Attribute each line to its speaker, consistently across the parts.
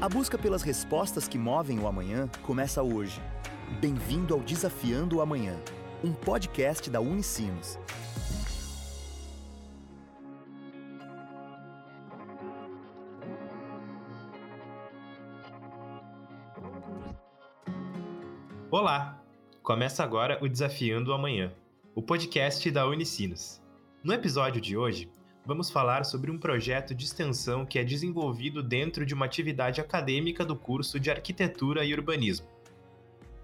Speaker 1: A busca pelas respostas que movem o amanhã começa hoje. Bem-vindo ao Desafiando o Amanhã, um podcast da Unicinos.
Speaker 2: Olá! Começa agora o Desafiando o Amanhã, o podcast da Unicinos. No episódio de hoje, vamos falar sobre um projeto de extensão que é desenvolvido dentro de uma atividade acadêmica do curso de Arquitetura e Urbanismo.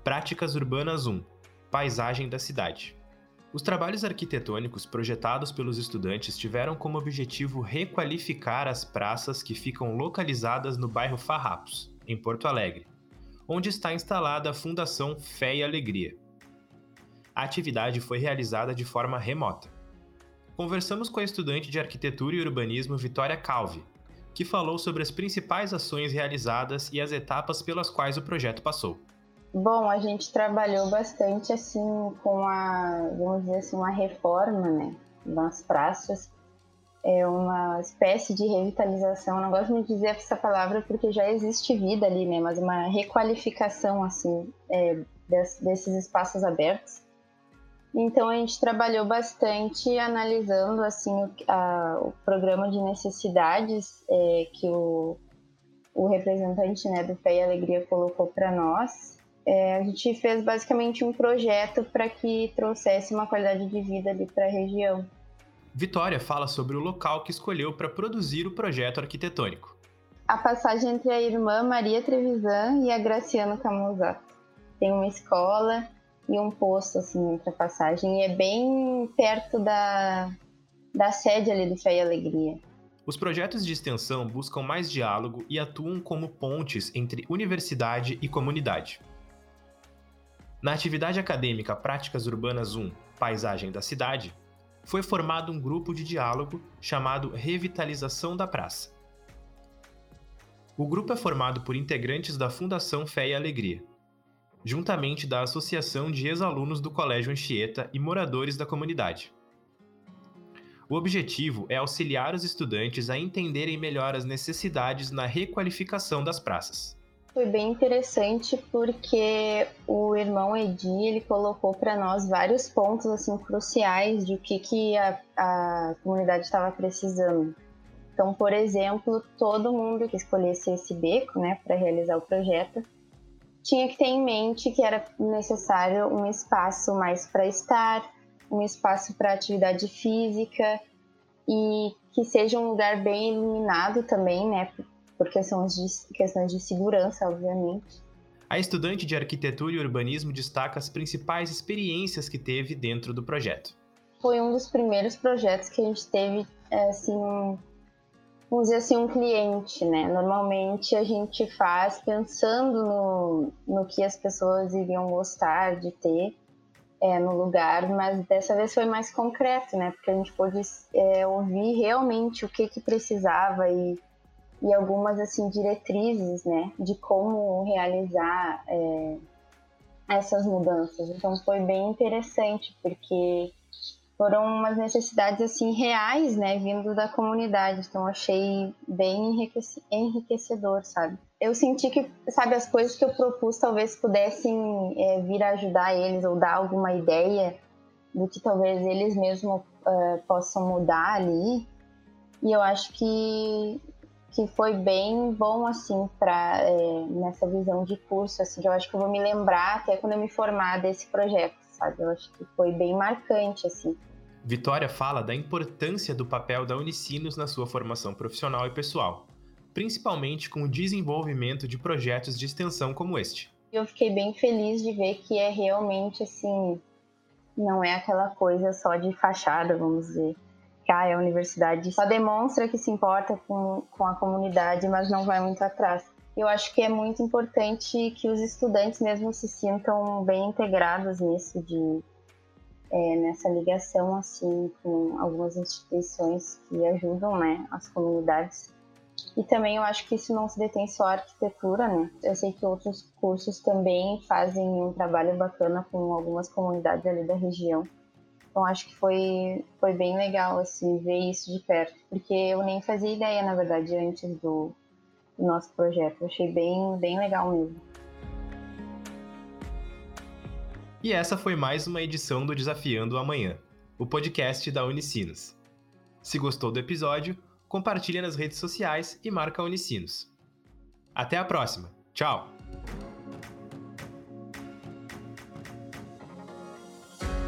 Speaker 2: Práticas Urbanas 1 Paisagem da Cidade. Os trabalhos arquitetônicos projetados pelos estudantes tiveram como objetivo requalificar as praças que ficam localizadas no bairro Farrapos, em Porto Alegre, onde está instalada a Fundação Fé e Alegria. A atividade foi realizada de forma remota. Conversamos com a estudante de Arquitetura e Urbanismo Vitória Calvi, que falou sobre as principais ações realizadas e as etapas pelas quais o projeto passou.
Speaker 3: Bom, a gente trabalhou bastante assim com a, vamos dizer assim, uma reforma, né, nas praças é uma espécie de revitalização. Não gosto muito de dizer essa palavra porque já existe vida ali, né? Mas uma requalificação assim é, desses espaços abertos. Então a gente trabalhou bastante analisando assim o, a, o programa de necessidades é, que o, o representante né, do Fé e Alegria colocou para nós. É, a gente fez basicamente um projeto para que trouxesse uma qualidade de vida ali para a região.
Speaker 2: Vitória fala sobre o local que escolheu para produzir o projeto arquitetônico.
Speaker 3: A passagem entre a irmã Maria Trevisan e a Graciano Camusato. Tem uma escola e um posto assim entre a passagem e é bem perto da, da sede ali do Fé e Alegria.
Speaker 2: Os projetos de extensão buscam mais diálogo e atuam como pontes entre universidade e comunidade. Na atividade acadêmica Práticas Urbanas 1 Paisagem da Cidade, foi formado um grupo de diálogo chamado Revitalização da Praça. O grupo é formado por integrantes da Fundação Fé e Alegria, juntamente da Associação de Ex-Alunos do Colégio Anchieta e moradores da comunidade. O objetivo é auxiliar os estudantes a entenderem melhor as necessidades na requalificação das praças
Speaker 3: foi bem interessante porque o irmão Edi ele colocou para nós vários pontos assim cruciais de o que, que a, a comunidade estava precisando. Então, por exemplo, todo mundo que escolhesse esse beco, né, para realizar o projeto, tinha que ter em mente que era necessário um espaço mais para estar, um espaço para atividade física e que seja um lugar bem iluminado também, né, por questões de, questões de segurança, obviamente.
Speaker 2: A estudante de arquitetura e urbanismo destaca as principais experiências que teve dentro do projeto.
Speaker 3: Foi um dos primeiros projetos que a gente teve, assim, vamos dizer assim, um cliente, né? Normalmente a gente faz pensando no, no que as pessoas iriam gostar de ter é, no lugar, mas dessa vez foi mais concreto, né? Porque a gente pôde é, ouvir realmente o que, que precisava e e algumas assim diretrizes, né, de como realizar é, essas mudanças. Então foi bem interessante porque foram umas necessidades assim reais, né, vindo da comunidade. Então achei bem enriquecedor, sabe? Eu senti que, sabe, as coisas que eu propus talvez pudessem é, vir ajudar eles ou dar alguma ideia do que talvez eles mesmos uh, possam mudar ali. E eu acho que que foi bem bom assim para é, nessa visão de curso assim eu acho que eu vou me lembrar até quando eu me formar desse projeto sabe? Eu acho que foi bem marcante assim.
Speaker 2: Vitória fala da importância do papel da Unicinos na sua formação profissional e pessoal principalmente com o desenvolvimento de projetos de extensão como este.
Speaker 3: Eu fiquei bem feliz de ver que é realmente assim não é aquela coisa só de fachada vamos dizer que a universidade só demonstra que se importa com, com a comunidade, mas não vai muito atrás. Eu acho que é muito importante que os estudantes mesmo se sintam bem integrados nisso, de é, nessa ligação assim com algumas instituições que ajudam, né, as comunidades. E também eu acho que isso não se detém só à arquitetura, né? Eu sei que outros cursos também fazem um trabalho bacana com algumas comunidades ali da região. Então acho que foi, foi bem legal assim ver isso de perto, porque eu nem fazia ideia, na verdade, antes do, o nosso projeto. Eu achei bem, bem legal mesmo.
Speaker 2: E essa foi mais uma edição do Desafiando Amanhã, o podcast da Unicinos. Se gostou do episódio, compartilhe nas redes sociais e marca Unicinos. Até a próxima. Tchau!